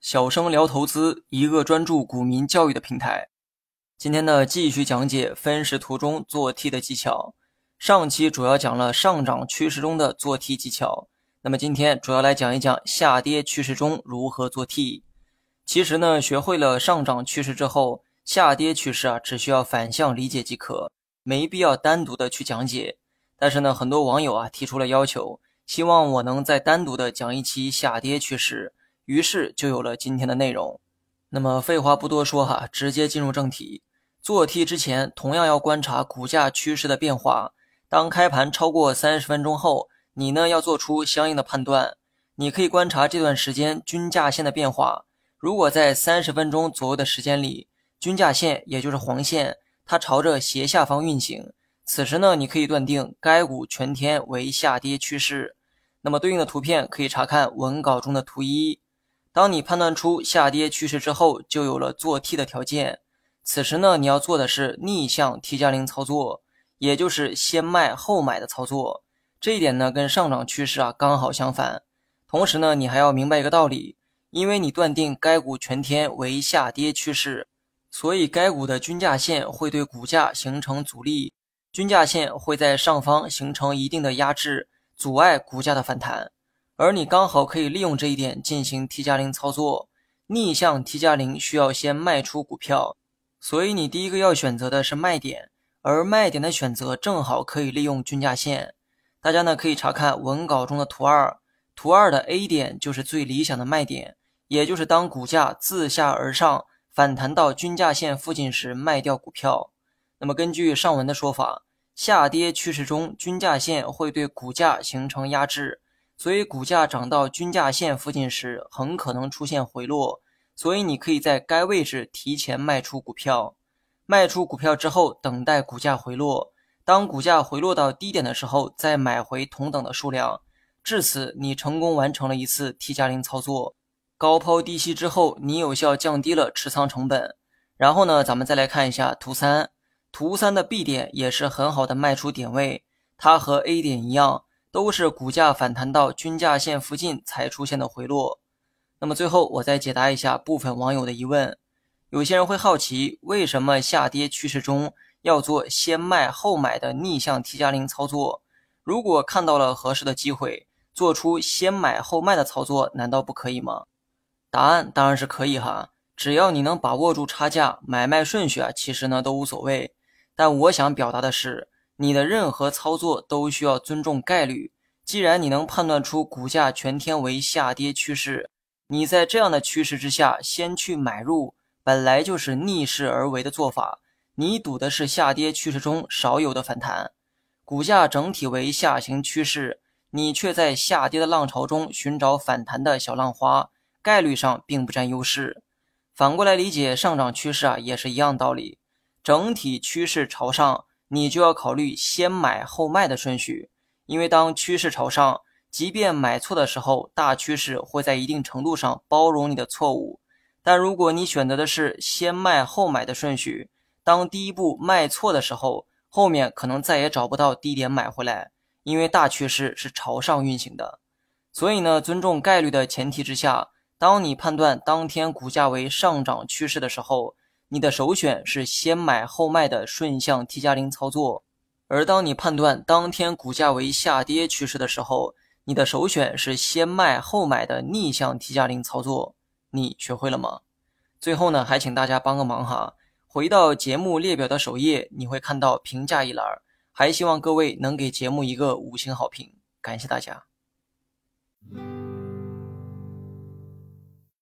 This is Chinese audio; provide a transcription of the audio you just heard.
小生聊投资，一个专注股民教育的平台。今天呢，继续讲解分时图中做 T 的技巧。上期主要讲了上涨趋势中的做 T 技巧，那么今天主要来讲一讲下跌趋势中如何做 T。其实呢，学会了上涨趋势之后，下跌趋势啊，只需要反向理解即可，没必要单独的去讲解。但是呢，很多网友啊提出了要求，希望我能再单独的讲一期下跌趋势，于是就有了今天的内容。那么废话不多说哈，直接进入正题。做 T 之前，同样要观察股价趋势的变化。当开盘超过三十分钟后，你呢要做出相应的判断。你可以观察这段时间均价线的变化。如果在三十分钟左右的时间里，均价线也就是黄线，它朝着斜下方运行，此时呢，你可以断定该股全天为下跌趋势。那么对应的图片可以查看文稿中的图一。当你判断出下跌趋势之后，就有了做 T 的条件。此时呢，你要做的是逆向 T 加零操作。也就是先卖后买的操作，这一点呢跟上涨趋势啊刚好相反。同时呢，你还要明白一个道理，因为你断定该股全天为下跌趋势，所以该股的均价线会对股价形成阻力，均价线会在上方形成一定的压制，阻碍股价的反弹。而你刚好可以利用这一点进行 T 加零操作，逆向 T 加零需要先卖出股票，所以你第一个要选择的是卖点。而卖点的选择正好可以利用均价线，大家呢可以查看文稿中的图二，图二的 A 点就是最理想的卖点，也就是当股价自下而上反弹到均价线附近时卖掉股票。那么根据上文的说法，下跌趋势中均价线会对股价形成压制，所以股价涨到均价线附近时很可能出现回落，所以你可以在该位置提前卖出股票。卖出股票之后，等待股价回落。当股价回落到低点的时候，再买回同等的数量。至此，你成功完成了一次 T 加零操作。高抛低吸之后，你有效降低了持仓成本。然后呢，咱们再来看一下图三。图三的 B 点也是很好的卖出点位，它和 A 点一样，都是股价反弹到均价线附近才出现的回落。那么最后，我再解答一下部分网友的疑问。有些人会好奇，为什么下跌趋势中要做先卖后买的逆向 T 加零操作？如果看到了合适的机会，做出先买后卖的操作，难道不可以吗？答案当然是可以哈，只要你能把握住差价，买卖顺序啊，其实呢都无所谓。但我想表达的是，你的任何操作都需要尊重概率。既然你能判断出股价全天为下跌趋势，你在这样的趋势之下先去买入。本来就是逆势而为的做法，你赌的是下跌趋势中少有的反弹，股价整体为下行趋势，你却在下跌的浪潮中寻找反弹的小浪花，概率上并不占优势。反过来理解上涨趋势啊，也是一样道理。整体趋势朝上，你就要考虑先买后卖的顺序，因为当趋势朝上，即便买错的时候，大趋势会在一定程度上包容你的错误。但如果你选择的是先卖后买的顺序，当第一步卖错的时候，后面可能再也找不到低点买回来，因为大趋势是朝上运行的。所以呢，尊重概率的前提之下，当你判断当天股价为上涨趋势的时候，你的首选是先买后卖的顺向 T 加零操作；而当你判断当天股价为下跌趋势的时候，你的首选是先卖后买的逆向 T 加零操作。你学会了吗？最后呢，还请大家帮个忙哈，回到节目列表的首页，你会看到评价一栏，还希望各位能给节目一个五星好评，感谢大家。